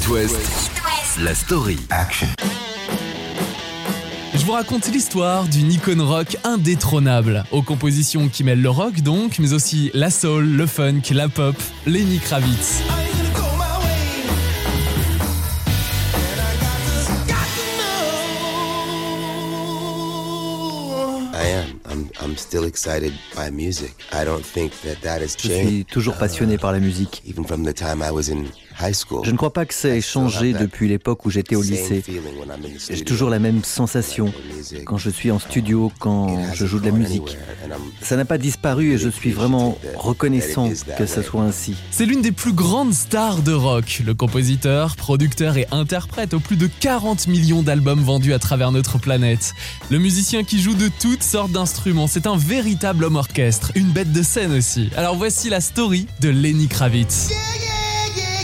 It West, la story. Action. Je vous raconte l'histoire d'une icône rock indétrônable, aux compositions qui mêlent le rock donc, mais aussi la soul, le funk, la pop, Lenny Kravitz. I'm still excited by music. I don't think that that has Je suis toujours passionné par la musique. Je ne crois pas que ça ait changé depuis l'époque où j'étais au lycée. J'ai toujours la même sensation quand je suis en studio, quand je joue de la musique. Ça n'a pas disparu et je suis vraiment reconnaissant que ça soit ainsi. C'est l'une des plus grandes stars de rock, le compositeur, producteur et interprète aux plus de 40 millions d'albums vendus à travers notre planète. Le musicien qui joue de toutes sortes d'instruments, c'est un véritable homme orchestre, une bête de scène aussi. Alors voici la story de Lenny Kravitz.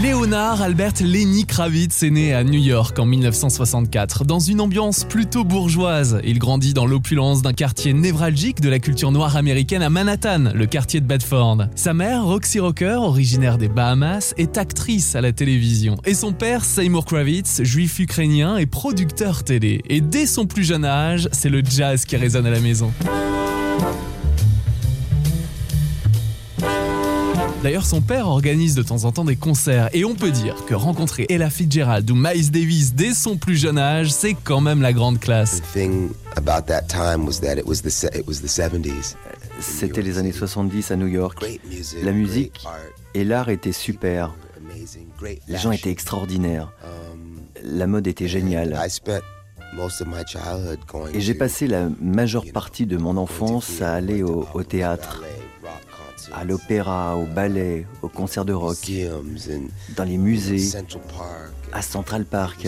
Léonard Albert Lenny Kravitz est né à New York en 1964, dans une ambiance plutôt bourgeoise. Il grandit dans l'opulence d'un quartier névralgique de la culture noire américaine à Manhattan, le quartier de Bedford. Sa mère, Roxy Rocker, originaire des Bahamas, est actrice à la télévision. Et son père, Seymour Kravitz, juif ukrainien, est producteur télé. Et dès son plus jeune âge, c'est le jazz qui résonne à la maison. D'ailleurs, son père organise de temps en temps des concerts et on peut dire que rencontrer Ella Fitzgerald ou Miles Davis dès son plus jeune âge, c'est quand même la grande classe. C'était les années 70 à New York. La musique et l'art étaient super. Les gens étaient extraordinaires. La mode était géniale. Et j'ai passé la majeure partie de mon enfance à aller au, au théâtre à l'opéra, au ballet, au concert de rock, dans les musées, à Central Park.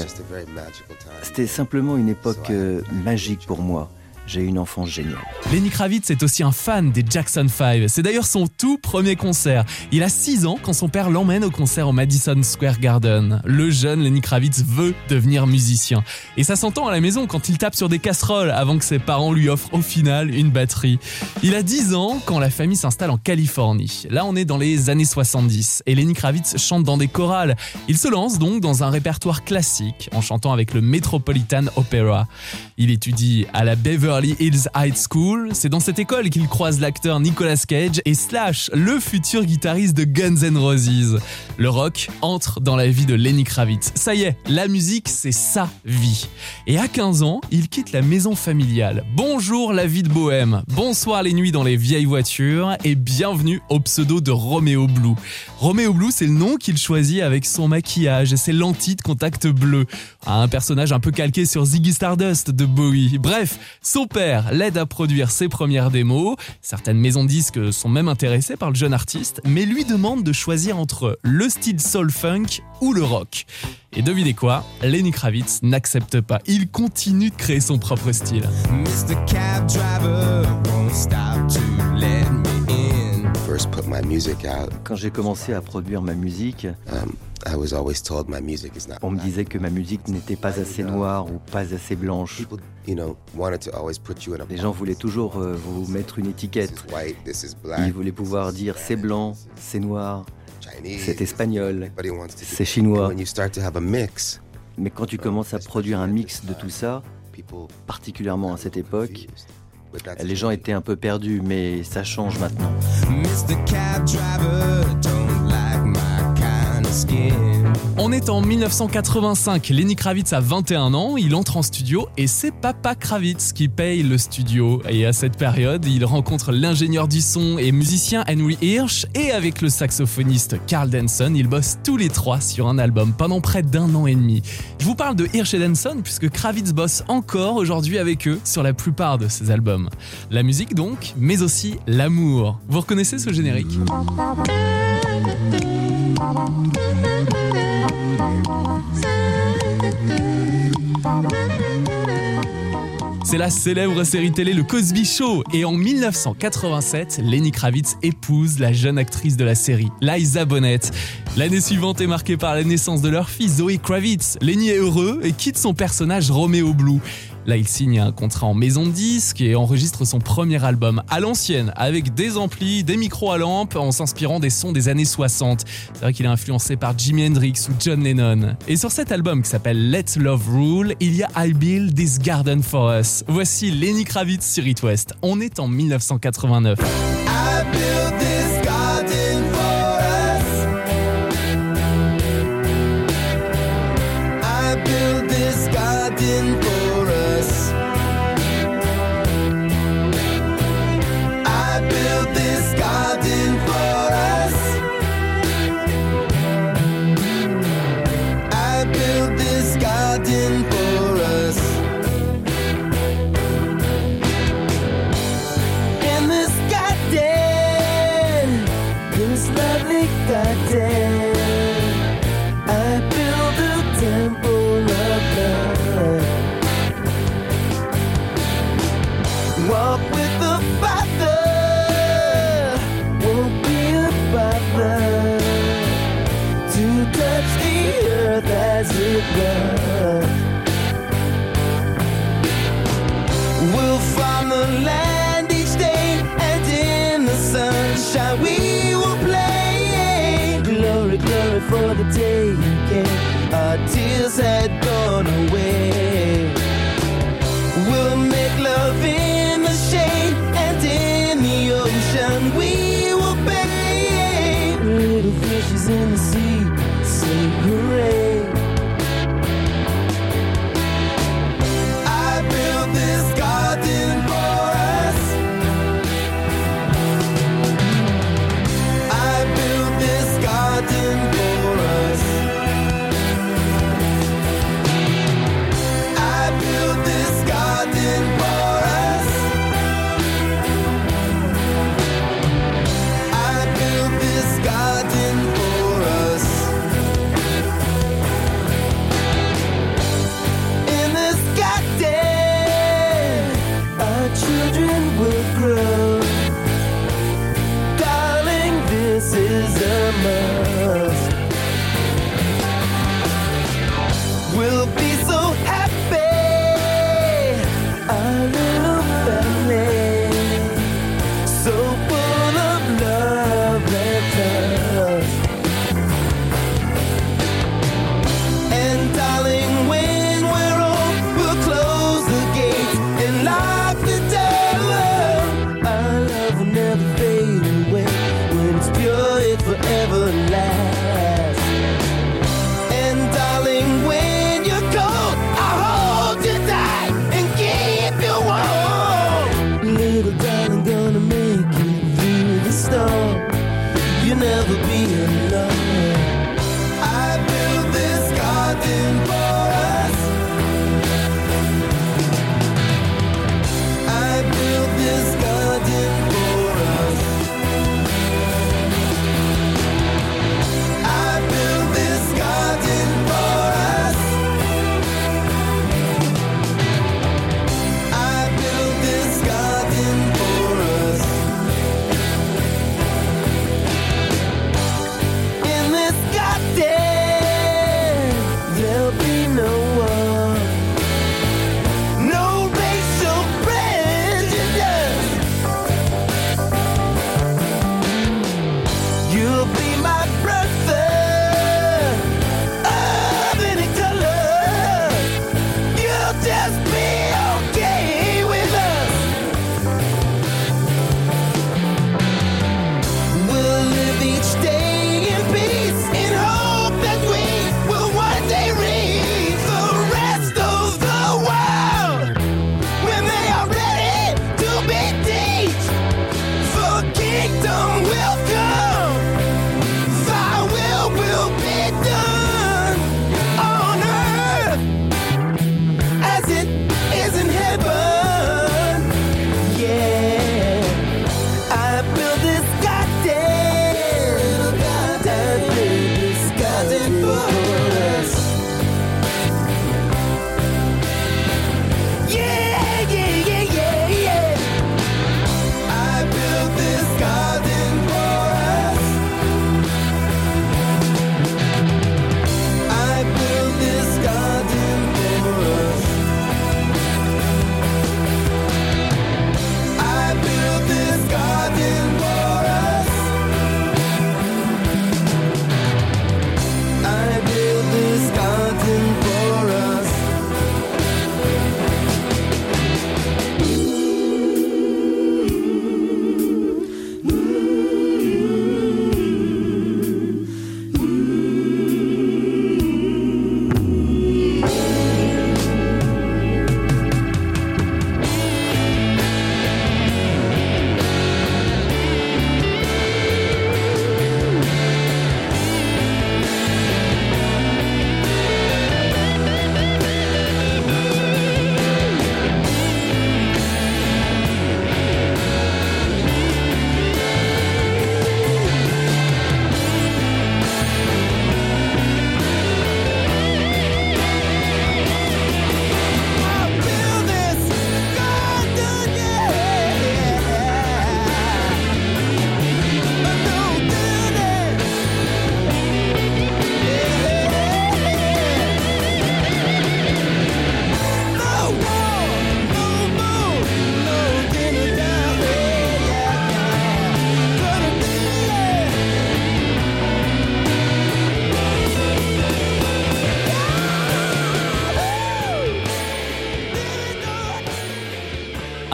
C'était simplement une époque euh, magique pour moi j'ai une enfance géniale. Lenny Kravitz est aussi un fan des Jackson 5. C'est d'ailleurs son tout premier concert. Il a 6 ans quand son père l'emmène au concert au Madison Square Garden. Le jeune Lenny Kravitz veut devenir musicien. Et ça s'entend à la maison quand il tape sur des casseroles avant que ses parents lui offrent au final une batterie. Il a 10 ans quand la famille s'installe en Californie. Là, on est dans les années 70 et Lenny Kravitz chante dans des chorales. Il se lance donc dans un répertoire classique en chantant avec le Metropolitan Opera. Il étudie à la Beverly Hills High School. C'est dans cette école qu'il croise l'acteur Nicolas Cage et Slash, le futur guitariste de Guns N' Roses. Le rock entre dans la vie de Lenny Kravitz. Ça y est, la musique, c'est sa vie. Et à 15 ans, il quitte la maison familiale. Bonjour la vie de bohème, bonsoir les nuits dans les vieilles voitures et bienvenue au pseudo de Romeo Blue. Romeo Blue, c'est le nom qu'il choisit avec son maquillage et ses lentilles de contact bleu. Un personnage un peu calqué sur Ziggy Stardust de Bowie. Bref, son père l'aide à produire ses premières démos. Certaines maisons de disques sont même intéressées par le jeune artiste, mais lui demande de choisir entre le style soul funk ou le rock. Et devinez quoi? Lenny Kravitz n'accepte pas. Il continue de créer son propre style. Quand j'ai commencé à produire ma musique, um, on me disait que ma musique n'était pas assez noire ou pas assez blanche. Les gens voulaient toujours euh, vous mettre une étiquette. Ils voulaient pouvoir dire c'est blanc, c'est noir, c'est espagnol, c'est chinois. Mais quand tu commences à produire un mix de tout ça, particulièrement à cette époque, les gens étaient un peu perdus, mais ça change maintenant. On est en 1985, Lenny Kravitz a 21 ans, il entre en studio et c'est Papa Kravitz qui paye le studio. Et à cette période, il rencontre l'ingénieur du son et musicien Henry Hirsch et avec le saxophoniste Carl Denson, ils bossent tous les trois sur un album pendant près d'un an et demi. Je vous parle de Hirsch et Denson puisque Kravitz bosse encore aujourd'hui avec eux sur la plupart de ses albums. La musique donc, mais aussi l'amour. Vous reconnaissez ce générique? C'est la célèbre série télé Le Cosby Show. Et en 1987, Lenny Kravitz épouse la jeune actrice de la série, Liza Bonnet. L'année suivante est marquée par la naissance de leur fils, Zoe Kravitz. Lenny est heureux et quitte son personnage Romeo Blue. Là, il signe un contrat en maison de disque et enregistre son premier album à l'ancienne, avec des amplis, des micros à lampe, en s'inspirant des sons des années 60. C'est vrai qu'il est influencé par Jimi Hendrix ou John Lennon. Et sur cet album qui s'appelle Let Love Rule, il y a I Build This Garden For Us. Voici Lenny Kravitz sur It. On est en 1989.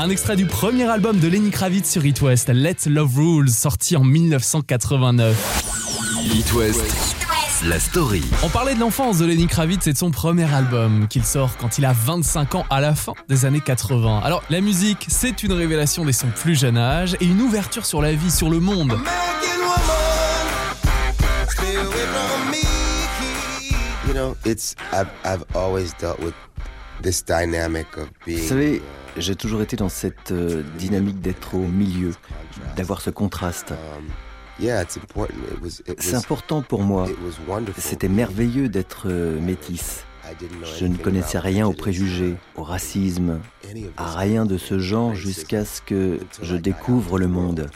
Un extrait du premier album de Lenny Kravitz sur It West, Let Love Rules, sorti en 1989. It West. La story. On parlait de l'enfance de Lenny Kravitz et de son premier album qu'il sort quand il a 25 ans à la fin des années 80. Alors la musique, c'est une révélation dès son plus jeune âge et une ouverture sur la vie, sur le monde. Vous savez, j'ai toujours été dans cette euh, dynamique d'être au milieu, d'avoir ce contraste. Um, C'est important pour moi. C'était merveilleux d'être euh, métisse. Je ne connaissais rien aux préjugés, au racisme, à rien de ce genre jusqu'à ce que je découvre le monde.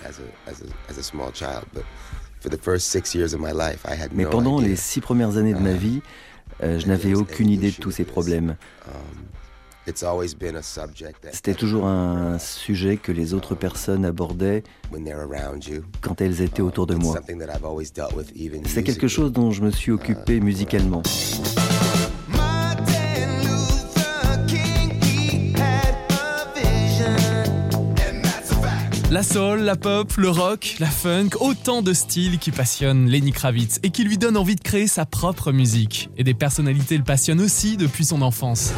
Mais pendant les six premières années de ma vie, euh, je n'avais aucune idée de tous ces problèmes. C'était toujours un sujet que les autres personnes abordaient quand elles étaient autour de moi. C'est quelque chose dont je me suis occupé uh, musicalement. La soul, la pop, le rock, la funk, autant de styles qui passionnent Lenny Kravitz et qui lui donnent envie de créer sa propre musique. Et des personnalités le passionnent aussi depuis son enfance.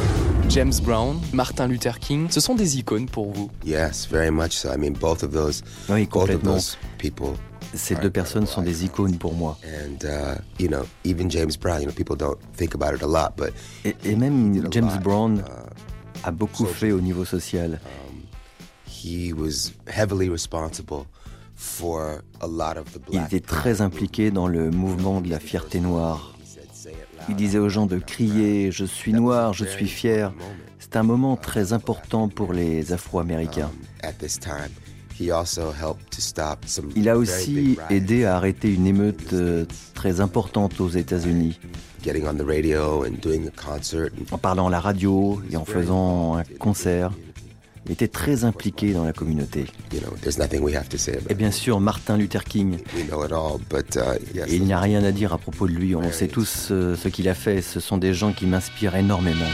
James Brown, Martin Luther King, ce sont des icônes pour vous. Yes, very much so. I mean, both of those, oui, complètement. people ces deux personnes sont des icônes pour moi. Et, même James Brown uh, a beaucoup fait au niveau social. Il était très impliqué dans le mouvement de la fierté noire. Il disait aux gens de crier ⁇ Je suis noir, je suis fier ⁇ C'est un moment très important pour les Afro-Américains. Il a aussi aidé à arrêter une émeute euh, très importante aux États-Unis. En parlant à la radio et en faisant un concert. Était très impliqué dans la communauté. Et bien sûr, Martin Luther King. Uh, il n'y a rien à dire à propos de lui. On sait tous euh, ce qu'il a fait. Ce sont des gens qui m'inspirent énormément.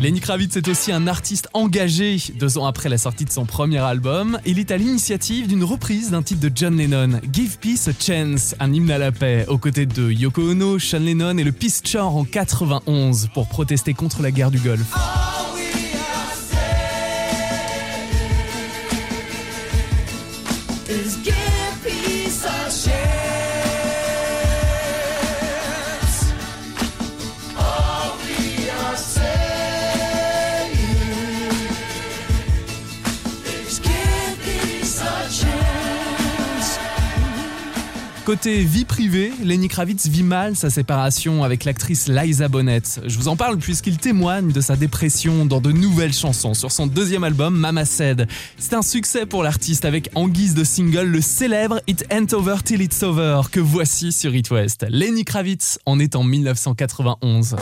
Lenny Kravitz est aussi un artiste engagé. Deux ans après la sortie de son premier album, il est à l'initiative d'une reprise d'un titre de John Lennon, Give Peace a Chance, un hymne à la paix, aux côtés de Yoko Ono, Sean Lennon et le Peace Corps en 91 pour protester contre la guerre du Golfe. Côté vie privée, Lenny Kravitz vit mal sa séparation avec l'actrice Liza Bonet. Je vous en parle puisqu'il témoigne de sa dépression dans de nouvelles chansons sur son deuxième album Mama Said. C'est un succès pour l'artiste avec en guise de single le célèbre It Ain't Over Till It's Over que voici sur It West. Lenny Kravitz en est en 1991.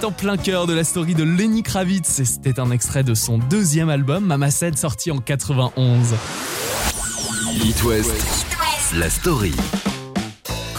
Êtes en plein cœur de la story de Lenny Kravitz et c'était un extrait de son deuxième album, Mama Said, sorti en 91. It West, la story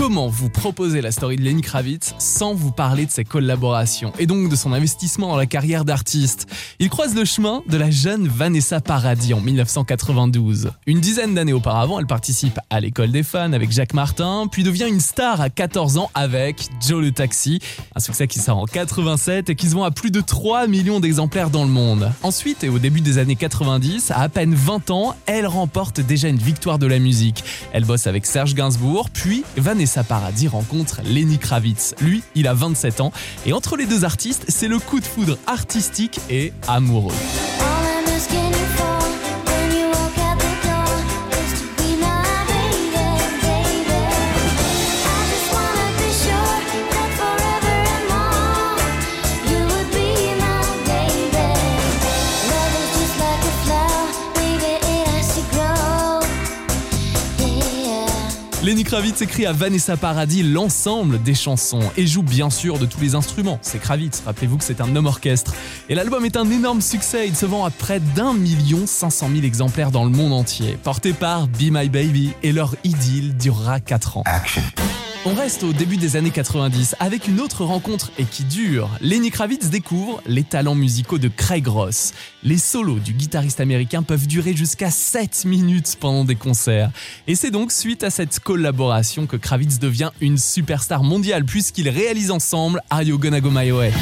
comment vous proposer la story de Lenny Kravitz sans vous parler de ses collaborations et donc de son investissement dans la carrière d'artiste? Il croise le chemin de la jeune Vanessa Paradis en 1992. Une dizaine d'années auparavant, elle participe à l'école des fans avec Jacques Martin, puis devient une star à 14 ans avec Joe le Taxi, un succès qui sort en 87 et qui se vend à plus de 3 millions d'exemplaires dans le monde. Ensuite, et au début des années 90, à à peine 20 ans, elle remporte déjà une victoire de la musique. Elle bosse avec Serge Gainsbourg, puis Vanessa sa paradis rencontre Lenny Kravitz. Lui, il a 27 ans et entre les deux artistes, c'est le coup de foudre artistique et amoureux. Kravitz écrit à Vanessa Paradis l'ensemble des chansons et joue bien sûr de tous les instruments. C'est Kravitz, rappelez-vous que c'est un homme orchestre. Et l'album est un énorme succès, il se vend à près d'un million cinq cent mille exemplaires dans le monde entier. Porté par Be My Baby et leur idylle durera 4 ans. On reste au début des années 90 avec une autre rencontre et qui dure. Lenny Kravitz découvre les talents musicaux de Craig Ross. Les solos du guitariste américain peuvent durer jusqu'à 7 minutes pendant des concerts. Et c'est donc suite à cette collaboration que Kravitz devient une superstar mondiale puisqu'ils réalisent ensemble Are You Gonna Go My Way?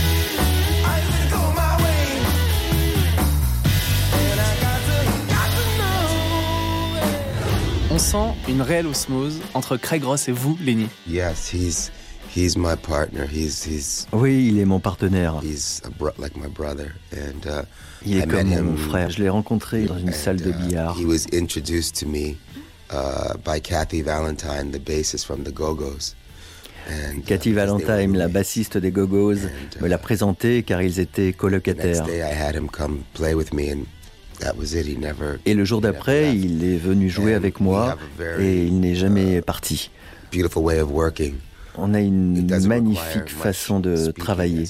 Sent une réelle osmose entre Craig Ross et vous, Lenny. Yes, he's he's my partner. He's he's Oui, il est mon partenaire. he's a bro- like my brother, and uh, Il I est met comme him mon frère. Je l'ai rencontré dans une and, salle de uh, billard. he was introduced to me uh, by Kathy Valentine, the bassist from the Go-Go's. And, uh, Cathy Valentine, la bassiste des Go-Go's, And, me l'a présenté car ils étaient The next colocataires. Et le jour d'après, il est venu jouer avec moi et il n'est jamais uh, parti. On a une magnifique façon de travailler.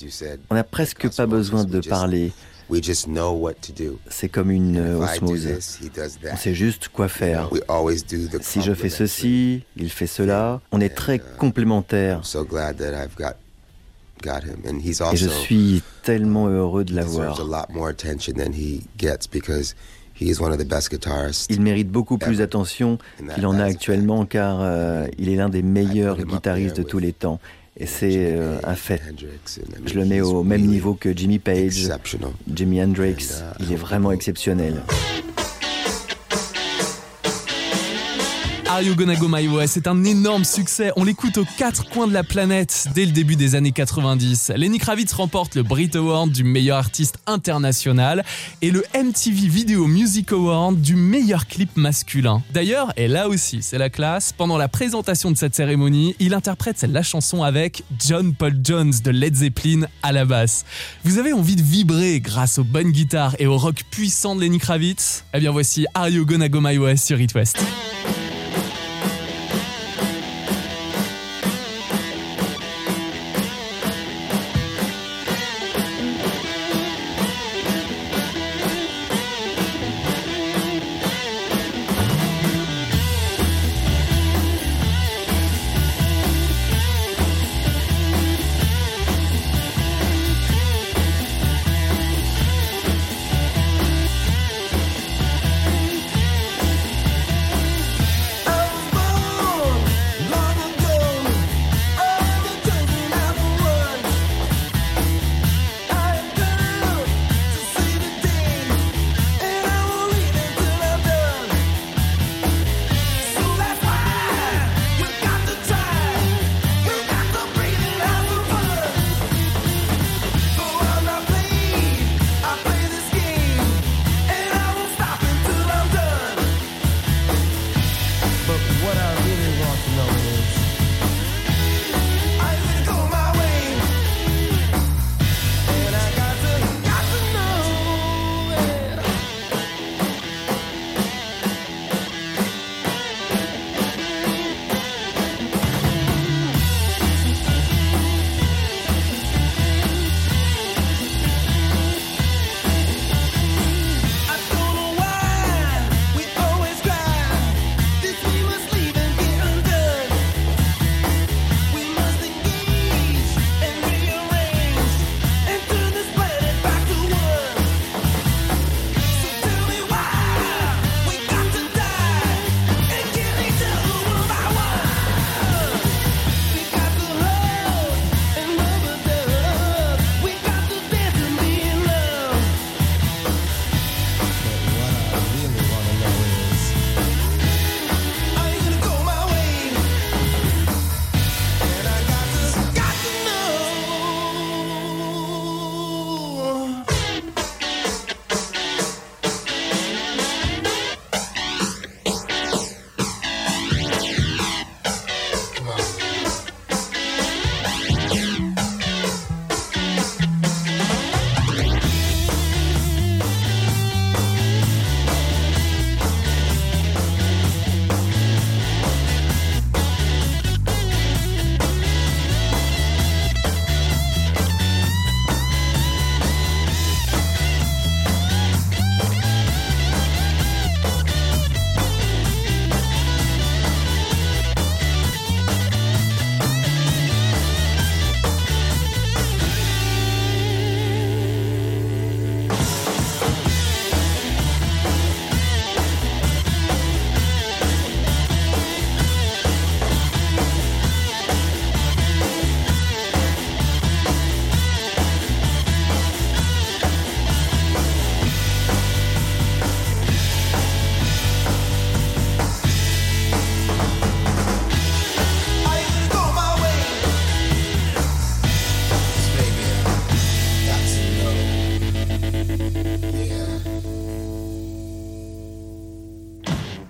On n'a presque pas besoin osmosis, de parler. We just know what to do. C'est comme une osmose. this, he does On that. sait juste quoi faire. Si je fais ceci, il fait cela. On est très uh, complémentaires. Et je suis tellement heureux de l'avoir. a lot more attention than he gets because he is one of the best guitarists. Il mérite beaucoup plus d'attention qu'il en a actuellement car euh, il est l'un des meilleurs guitaristes de tous les temps. Et c'est euh, un fait. Je le mets au même niveau que Jimmy Page. Jimi Hendrix. Il est vraiment exceptionnel. Are You Gonna Go My Way? C'est un énorme succès. On l'écoute aux quatre coins de la planète dès le début des années 90. Lenny Kravitz remporte le Brit Award du meilleur artiste international et le MTV Video Music Award du meilleur clip masculin. D'ailleurs, et là aussi, c'est la classe, pendant la présentation de cette cérémonie, il interprète la chanson avec John Paul Jones de Led Zeppelin à la basse. Vous avez envie de vibrer grâce aux bonnes guitares et au rock puissant de Lenny Kravitz? Eh bien voici Are You Gonna Go My Way sur It West.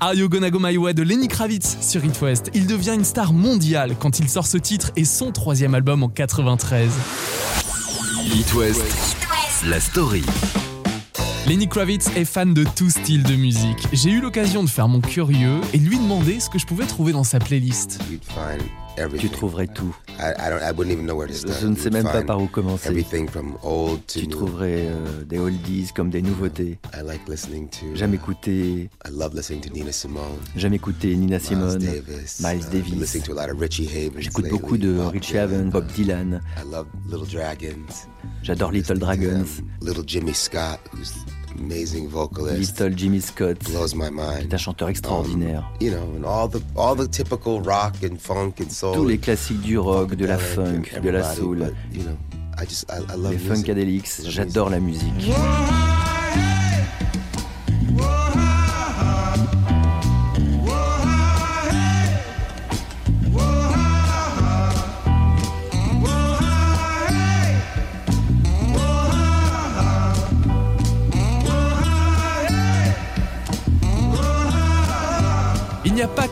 Are You Gonna Go My Way de Lenny Kravitz sur It West. Il devient une star mondiale quand il sort ce titre et son troisième album en 93. It West, la story. Lenny Kravitz est fan de tout style de musique. J'ai eu l'occasion de faire mon curieux et de lui demander ce que je pouvais trouver dans sa playlist. Tu trouverais tout. Je ne sais même pas par où commencer. Tu trouverais euh, des oldies comme des nouveautés. J'aime écouter. J'aime écouter Nina Simone, Miles Davis. J'écoute beaucoup de Richie Havens, Bob Dylan. J'adore Little Dragons. Little Jimmy Scott. Little Jimmy Scott, blows my mind. est un chanteur extraordinaire. You know, and all the all the typical rock and funk and soul. Tous les classiques du rock, de la funk, de la soul. But, you know, I just I, I love les funkadelics, j'adore la musique.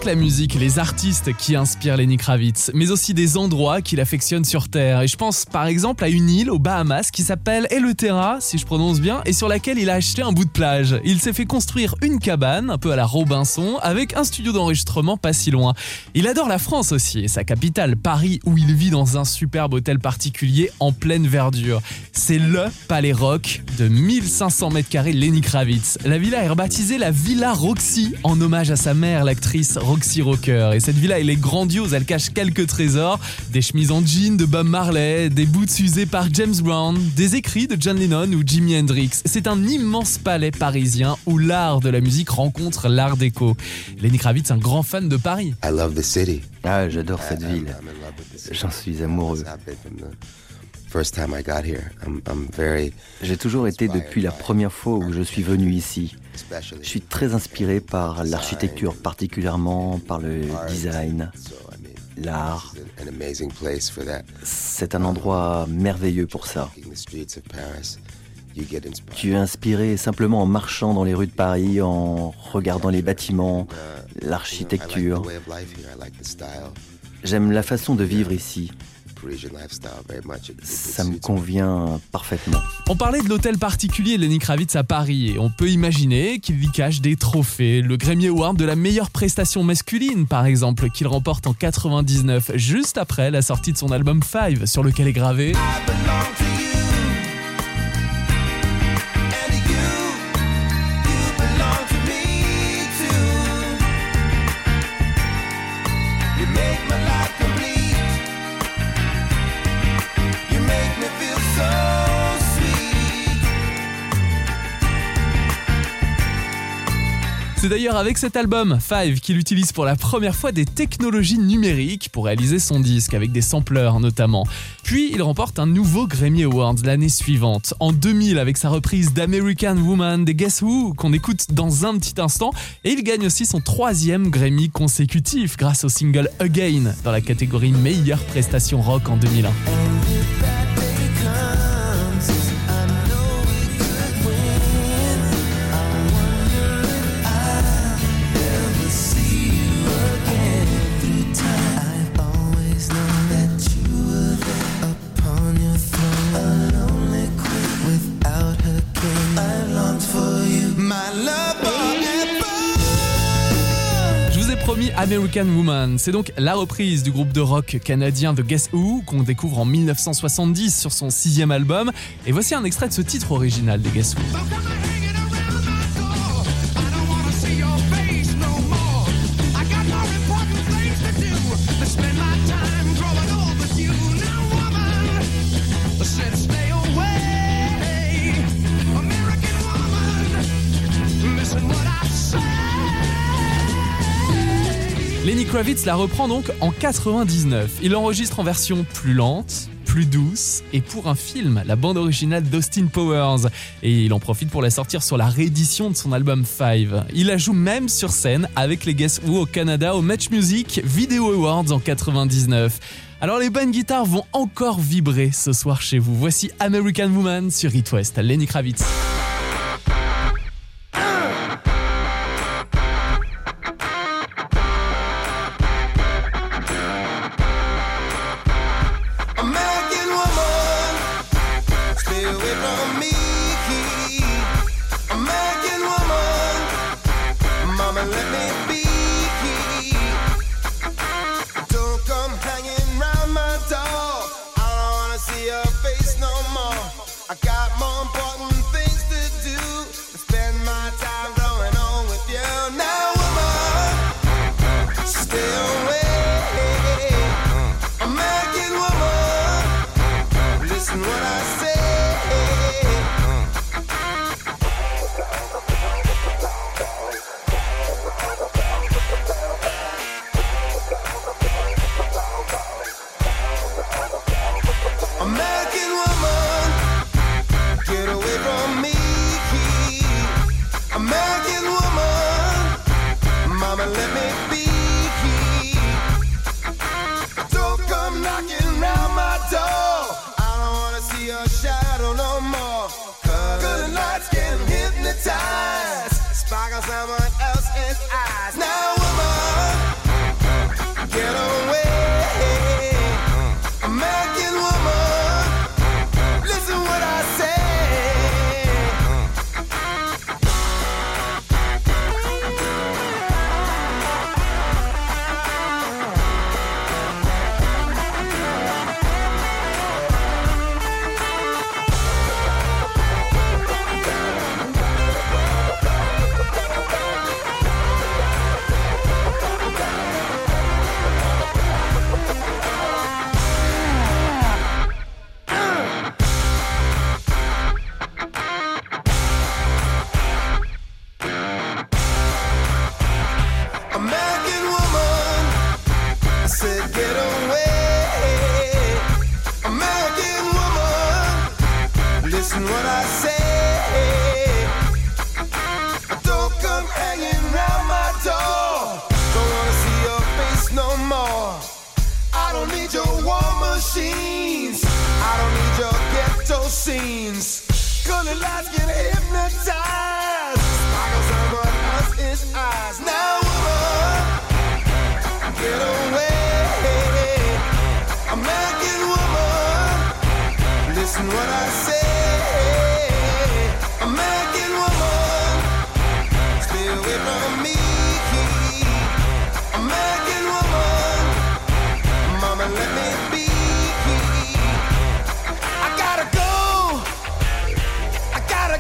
La musique, les artistes qui inspirent Lenny Kravitz, mais aussi des endroits qu'il affectionne sur Terre. Et je pense par exemple à une île aux Bahamas qui s'appelle Eleuthera, si je prononce bien, et sur laquelle il a acheté un bout de plage. Il s'est fait construire une cabane, un peu à la Robinson, avec un studio d'enregistrement pas si loin. Il adore la France aussi, et sa capitale, Paris, où il vit dans un superbe hôtel particulier en pleine verdure. C'est LE Palais Rock de 1500 mètres carrés Lenny Kravitz. La villa est rebaptisée la Villa Roxy en hommage à sa mère, l'actrice Roxy Rocker. Et cette villa, elle est grandiose, elle cache quelques trésors, des chemises en jean de Bob Marley, des boots usés par James Brown, des écrits de John Lennon ou Jimi Hendrix. C'est un immense palais parisien où l'art de la musique rencontre l'art déco. Lenny Kravitz, un grand fan de Paris. I love the city. Ah, j'adore cette ville. J'en suis amoureux. J'ai toujours été depuis la première fois où je suis venu ici. Je suis très inspiré par l'architecture, particulièrement par le design, l'art. C'est un endroit merveilleux pour ça. Tu es inspiré simplement en marchant dans les rues de Paris, en regardant les bâtiments, l'architecture. J'aime la façon de vivre ici. Ça me convient parfaitement. On parlait de l'hôtel particulier Lenny Kravitz à Paris et on peut imaginer qu'il y cache des trophées. Le Grammy Award de la meilleure prestation masculine, par exemple, qu'il remporte en 99, juste après la sortie de son album Five, sur lequel est gravé. C'est d'ailleurs avec cet album, Five, qu'il utilise pour la première fois des technologies numériques pour réaliser son disque, avec des sampleurs notamment. Puis il remporte un nouveau Grammy Award l'année suivante, en 2000 avec sa reprise d'American Woman des Guess Who, qu'on écoute dans un petit instant, et il gagne aussi son troisième Grammy consécutif grâce au single Again dans la catégorie meilleure prestation rock en 2001. American Woman. C'est donc la reprise du groupe de rock canadien The Guess Who qu'on découvre en 1970 sur son sixième album. Et voici un extrait de ce titre original des Guess Who. Kravitz la reprend donc en 99. Il l'enregistre en version plus lente, plus douce et pour un film, la bande originale d'Austin Powers. Et il en profite pour la sortir sur la réédition de son album Five. Il la joue même sur scène avec les Guess Who au Canada au Match Music Video Awards en 99. Alors les bonnes guitares vont encore vibrer ce soir chez vous. Voici American Woman sur It West, Lenny Kravitz.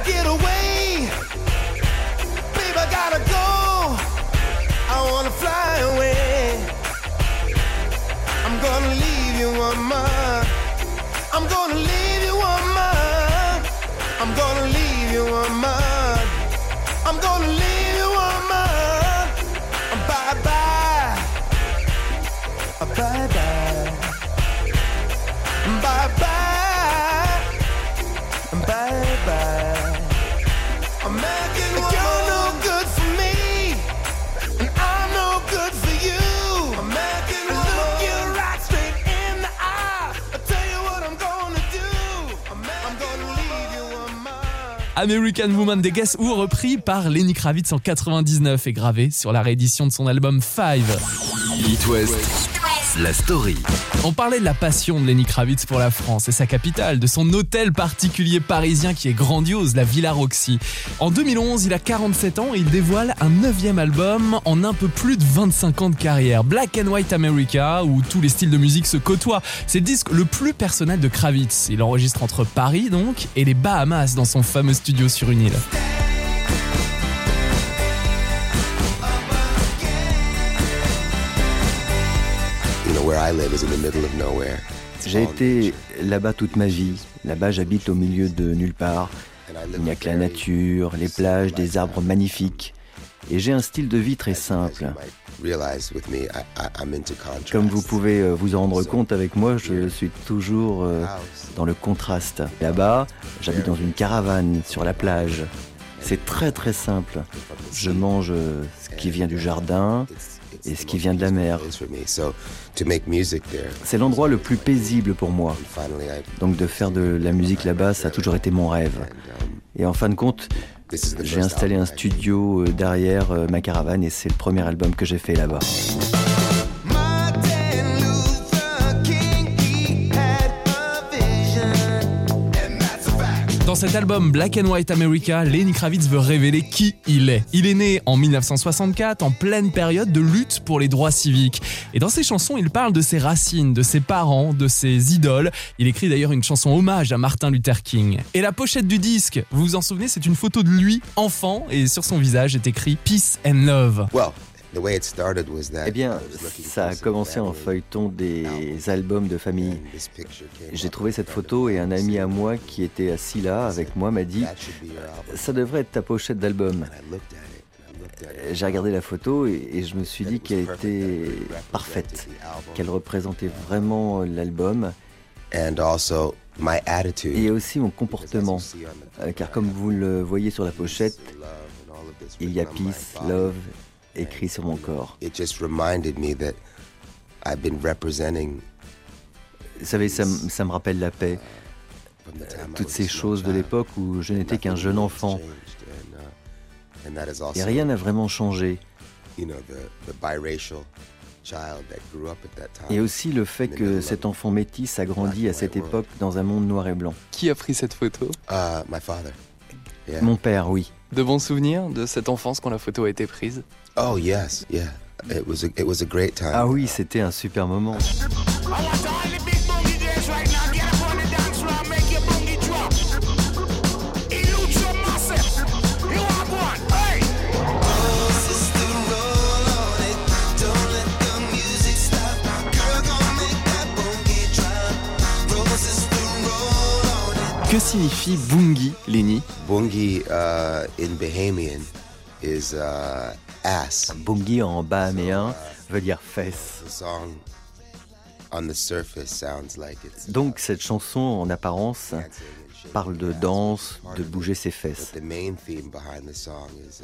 get away. Babe, I gotta go. I wanna fly away. I'm gonna leave you on my. I'm gonna leave you on my. I'm gonna leave you on my. I'm gonna leave. American Woman des Guess Who repris par Lenny Kravitz en 99 et gravé sur la réédition de son album Five. It West, la story. On parlait de la passion de Lenny Kravitz pour la France et sa capitale, de son hôtel particulier parisien qui est grandiose, la Villa Roxy. En 2011, il a 47 ans et il dévoile un neuvième album en un peu plus de 25 ans de carrière, Black and White America, où tous les styles de musique se côtoient. C'est le disque le plus personnel de Kravitz. Il enregistre entre Paris donc et les Bahamas dans son fameux studio sur une île. J'ai été là-bas toute ma vie. Là-bas, j'habite au milieu de nulle part. Il n'y a que la nature, les plages, des arbres magnifiques. Et j'ai un style de vie très simple. Comme vous pouvez euh, vous en rendre compte avec moi, je suis toujours euh, dans le contraste. Là-bas, j'habite dans une caravane sur la plage. C'est très très simple. Je mange euh, ce qui vient du jardin, et ce qui vient de la mer. C'est l'endroit le plus paisible pour moi. Donc de faire de la musique là-bas, ça a toujours été mon rêve. Et en fin de compte, j'ai installé un studio euh, derrière euh, ma caravane et c'est le premier album que j'ai fait là-bas. Dans cet album Black and White America, Lenny Kravitz veut révéler qui il est. Il est né en 1964 en pleine période de lutte pour les droits civiques. Et dans ses chansons, il parle de ses racines, de ses parents, de ses idoles. Il écrit d'ailleurs une chanson hommage à Martin Luther King. Et la pochette du disque, vous vous en souvenez, c'est une photo de lui, enfant, et sur son visage est écrit Peace and Love. Eh bien, ça a commencé en feuilleton des albums de famille. J'ai trouvé cette photo et un ami à moi qui était assis là avec moi m'a dit Ça devrait être ta pochette d'album. J'ai regardé la photo et, je me suis dit qu'elle était parfaite, qu'elle représentait vraiment l'album. Et aussi mon comportement, euh, car comme vous le voyez sur la pochette, il y a peace, love écrit sur mon corps. Vous savez, ça, ça me rappelle la paix. Toutes ces choses de l'époque où je n'étais qu'un jeune enfant. Et rien n'a vraiment changé. Et aussi le fait que cet enfant métis a grandi à cette époque dans un monde noir et blanc. Qui a pris cette photo? Uh, Mon père, oui. De bons souvenirs de cette enfance quand la photo a été prise? Oh yes, yeah. It was a, it was a great time. Ah oui, c'était un super moment. Que signifie bungi, Lenny? Bungi uh, in Bahamian is uh, ass. Bungi en bahaméen veut dire fesse. Donc cette chanson en apparence parle de danse, de bouger ses fesses. uh,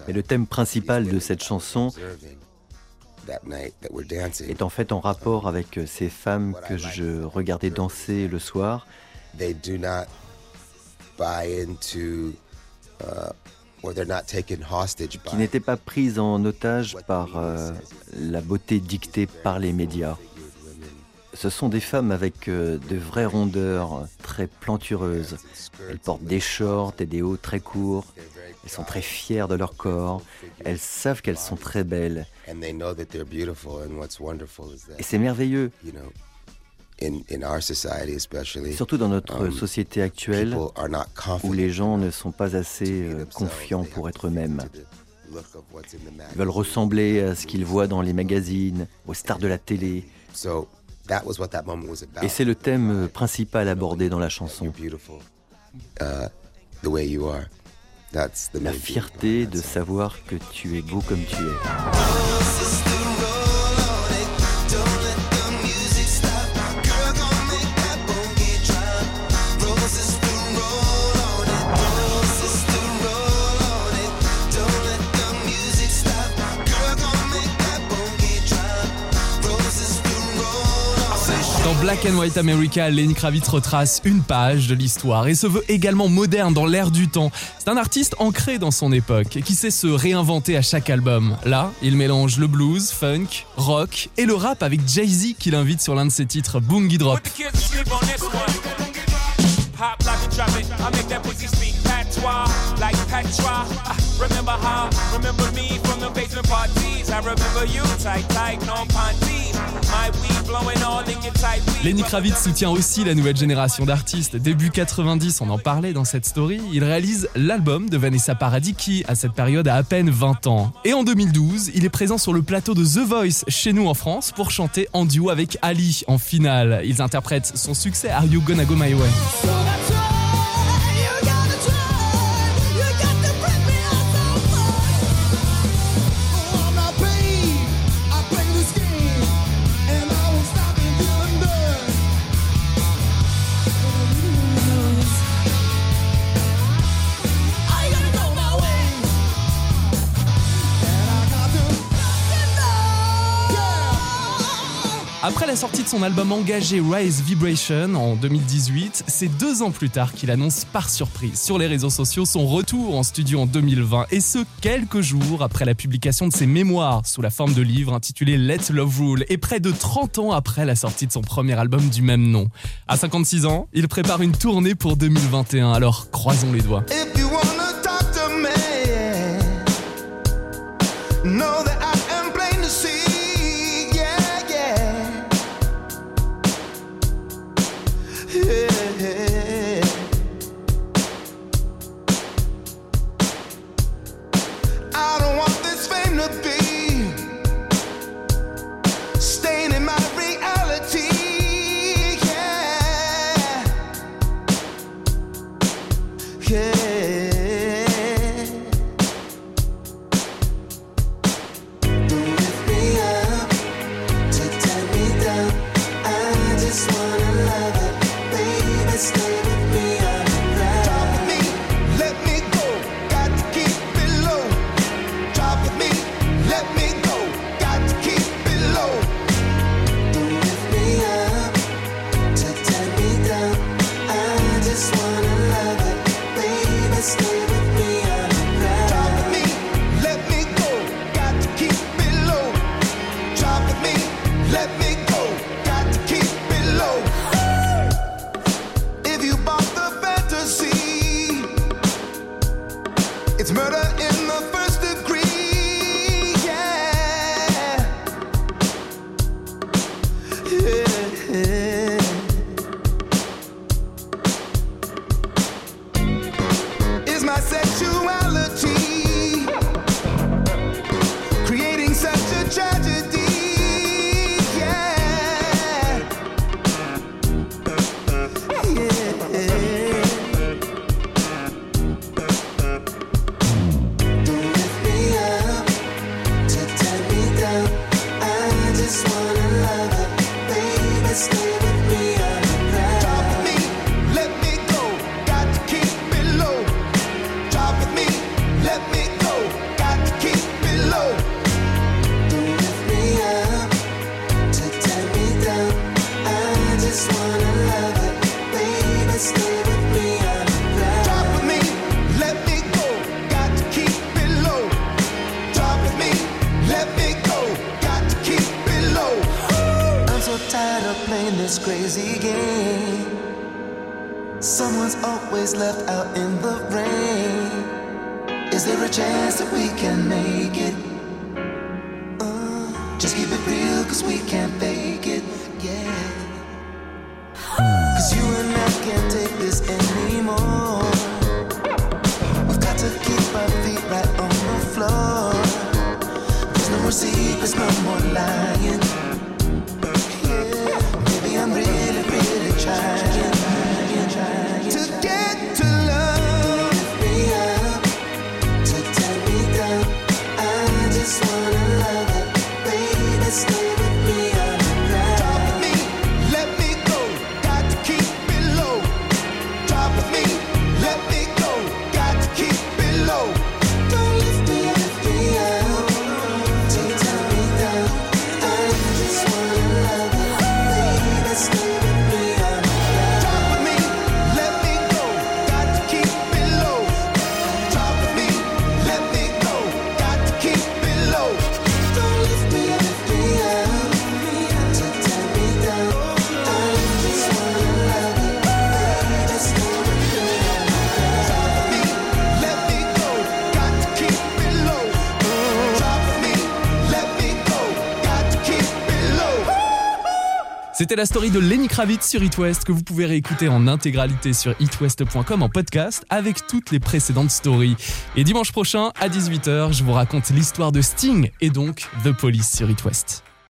Mais le thème principal de cette chanson est en fait en rapport avec ces femmes que je regardais danser le soir. Qui by n'étaient pas prises en otage par euh, la beauté dictée par les médias. Ce sont des femmes avec euh, de vraies rondeurs, très plantureuses. Elles portent des shorts et des hauts très courts. Elles sont très fières de leur corps. Elles savent qu'elles sont très belles. and they know that they're beautiful and what's wonderful is Et c'est merveilleux, surtout dans notre um, société actuelle people are not où confident les gens ne sont pas assez to be euh, themselves. confiants They pour être eux-mêmes. Ils veulent ressembler à ce qu'ils voient dans les magazines, aux stars de la télé. So that was what that moment was about. Et c'est le thème euh, principal abordé dans la chanson. Uh, the way you are. That's the La fierté de savoir que tu es beau comme tu es. Black White America, Lenny Kravitz retrace une page de l'histoire et se veut également moderne dans l'air du temps. C'est un artiste ancré dans son époque qui sait se réinventer à chaque album. Là, il mélange le blues, funk, rock et le rap avec Jay-Z qui l'invite sur l'un de ses titres Boongy Drop. Weed. Lenny Kravitz soutient aussi la nouvelle génération d'artistes. Début 90, on en parlait dans cette story, il réalise l'album de Vanessa Paradis qui, à cette période, a à peine 20 ans. Et en 2012, il est présent sur le plateau de The Voice chez nous en France pour chanter en duo avec Ali en finale. Ils interprètent son succès Are You Gonna Go My Way? Sortie de son album engagé Rise Vibration en 2018, c'est deux ans plus tard qu'il annonce par surprise sur les réseaux sociaux son retour en studio en 2020 et ce quelques jours après la publication de ses mémoires sous la forme de livre intitulé Let Love Rule et près de 30 ans après la sortie de son premier album du même nom. À 56 ans, il prépare une tournée pour 2021 alors croisons les doigts. murder in the C'était la story de Lenny Kravitz sur It West que vous pouvez réécouter en intégralité sur itwest.com en podcast avec toutes les précédentes stories. Et dimanche prochain à 18h, je vous raconte l'histoire de Sting et donc The Police sur It West.